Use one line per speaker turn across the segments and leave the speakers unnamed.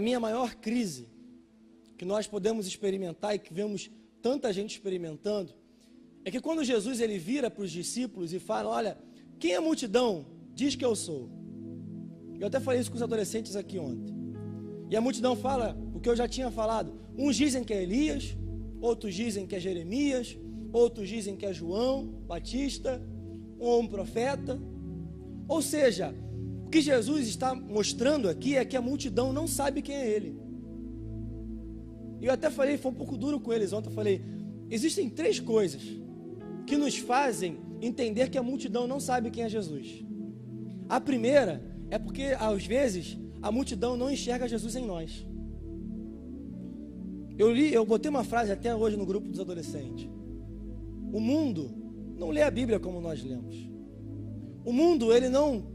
mim, a maior crise que nós podemos experimentar e que vemos tanta gente experimentando é que quando Jesus ele vira para os discípulos e fala: Olha, quem é a multidão diz que eu sou. Eu até falei isso com os adolescentes aqui ontem. E a multidão fala o que eu já tinha falado. Uns dizem que é Elias, outros dizem que é Jeremias, outros dizem que é João Batista, ou um profeta. Ou seja, que Jesus está mostrando aqui é que a multidão não sabe quem é ele. E eu até falei, foi um pouco duro com eles ontem, eu falei, existem três coisas que nos fazem entender que a multidão não sabe quem é Jesus. A primeira é porque, às vezes, a multidão não enxerga Jesus em nós. Eu li, eu botei uma frase até hoje no grupo dos adolescentes. O mundo não lê a Bíblia como nós lemos. O mundo, ele não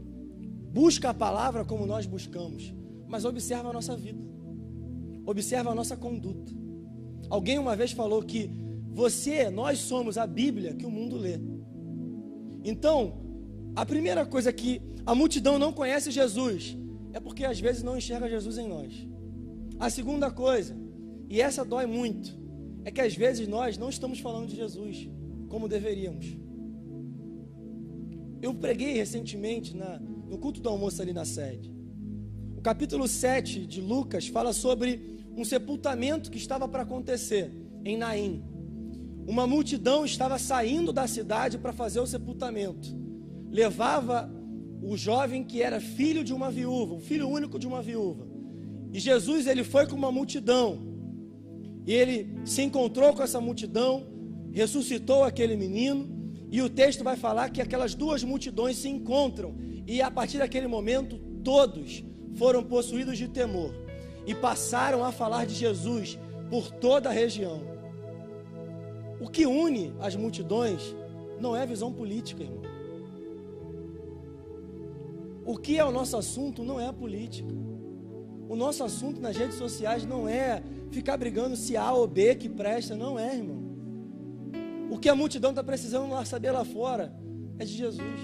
busca a palavra como nós buscamos, mas observa a nossa vida. Observa a nossa conduta. Alguém uma vez falou que você, nós somos a Bíblia que o mundo lê. Então, a primeira coisa que a multidão não conhece Jesus é porque às vezes não enxerga Jesus em nós. A segunda coisa, e essa dói muito, é que às vezes nós não estamos falando de Jesus como deveríamos. Eu preguei recentemente na, no culto do almoço ali na sede. O capítulo 7 de Lucas fala sobre um sepultamento que estava para acontecer em Naim. Uma multidão estava saindo da cidade para fazer o sepultamento. Levava o jovem que era filho de uma viúva, o filho único de uma viúva. E Jesus ele foi com uma multidão. E ele se encontrou com essa multidão, ressuscitou aquele menino, e o texto vai falar que aquelas duas multidões se encontram, e a partir daquele momento todos foram possuídos de temor e passaram a falar de Jesus por toda a região. O que une as multidões não é visão política, irmão. O que é o nosso assunto não é a política. O nosso assunto nas redes sociais não é ficar brigando se A ou B que presta, não é, irmão. O que a multidão está precisando saber lá fora é de Jesus.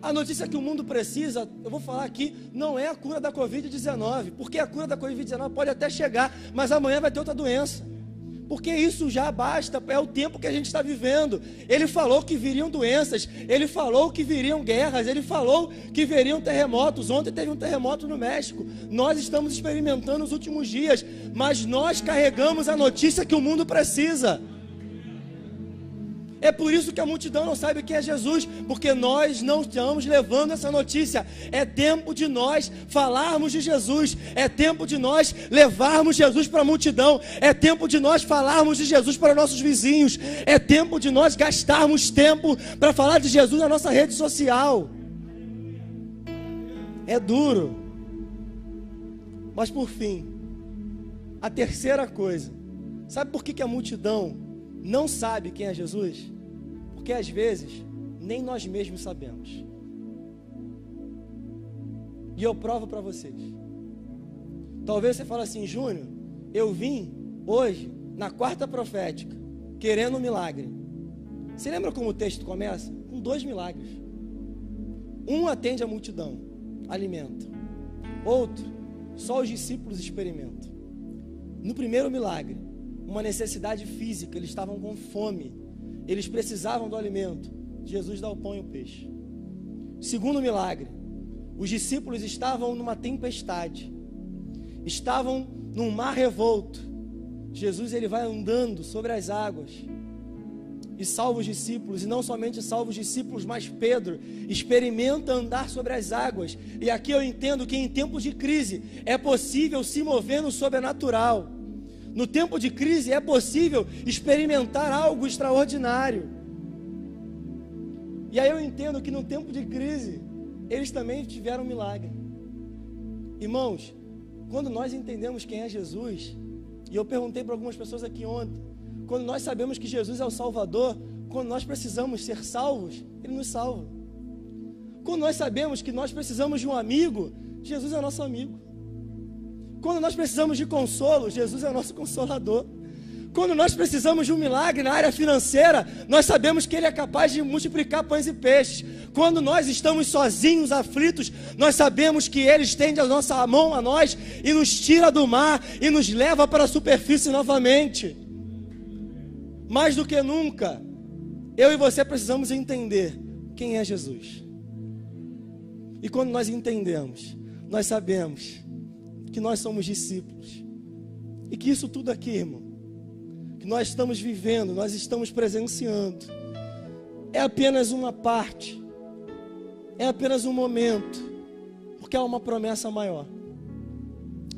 A notícia que o mundo precisa, eu vou falar aqui, não é a cura da Covid-19, porque a cura da Covid-19 pode até chegar, mas amanhã vai ter outra doença porque isso já basta, é o tempo que a gente está vivendo. Ele falou que viriam doenças, ele falou que viriam guerras, ele falou que viriam terremotos. Ontem teve um terremoto no México. Nós estamos experimentando os últimos dias, mas nós carregamos a notícia que o mundo precisa. É por isso que a multidão não sabe quem é Jesus, porque nós não estamos levando essa notícia. É tempo de nós falarmos de Jesus, é tempo de nós levarmos Jesus para a multidão, é tempo de nós falarmos de Jesus para nossos vizinhos, é tempo de nós gastarmos tempo para falar de Jesus na nossa rede social. É duro. Mas por fim, a terceira coisa, sabe por que, que a multidão não sabe quem é Jesus? Porque às vezes nem nós mesmos sabemos. E eu provo para vocês. Talvez você fale assim, Júnior, eu vim hoje na quarta profética, querendo um milagre. Você lembra como o texto começa? Com dois milagres. Um atende a multidão, alimenta. Outro, só os discípulos experimentam. No primeiro milagre, uma necessidade física, eles estavam com fome. Eles precisavam do alimento. Jesus dá o pão e o peixe. Segundo milagre, os discípulos estavam numa tempestade. Estavam num mar revolto. Jesus ele vai andando sobre as águas e salva os discípulos, e não somente salva os discípulos, mas Pedro experimenta andar sobre as águas. E aqui eu entendo que em tempos de crise é possível se mover no sobrenatural. No tempo de crise é possível experimentar algo extraordinário. E aí eu entendo que no tempo de crise eles também tiveram um milagre. Irmãos, quando nós entendemos quem é Jesus, e eu perguntei para algumas pessoas aqui ontem, quando nós sabemos que Jesus é o Salvador, quando nós precisamos ser salvos, Ele nos salva. Quando nós sabemos que nós precisamos de um amigo, Jesus é nosso amigo. Quando nós precisamos de consolo, Jesus é nosso consolador. Quando nós precisamos de um milagre na área financeira, nós sabemos que Ele é capaz de multiplicar pães e peixes. Quando nós estamos sozinhos, aflitos, nós sabemos que Ele estende a nossa mão a nós e nos tira do mar e nos leva para a superfície novamente. Mais do que nunca, eu e você precisamos entender quem é Jesus. E quando nós entendemos, nós sabemos que nós somos discípulos. E que isso tudo aqui, irmão, que nós estamos vivendo, nós estamos presenciando, é apenas uma parte, é apenas um momento, porque há uma promessa maior.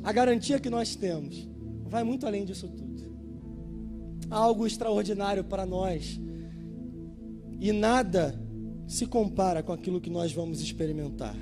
A garantia que nós temos vai muito além disso tudo. Há algo extraordinário para nós, e nada se compara com aquilo que nós vamos experimentar.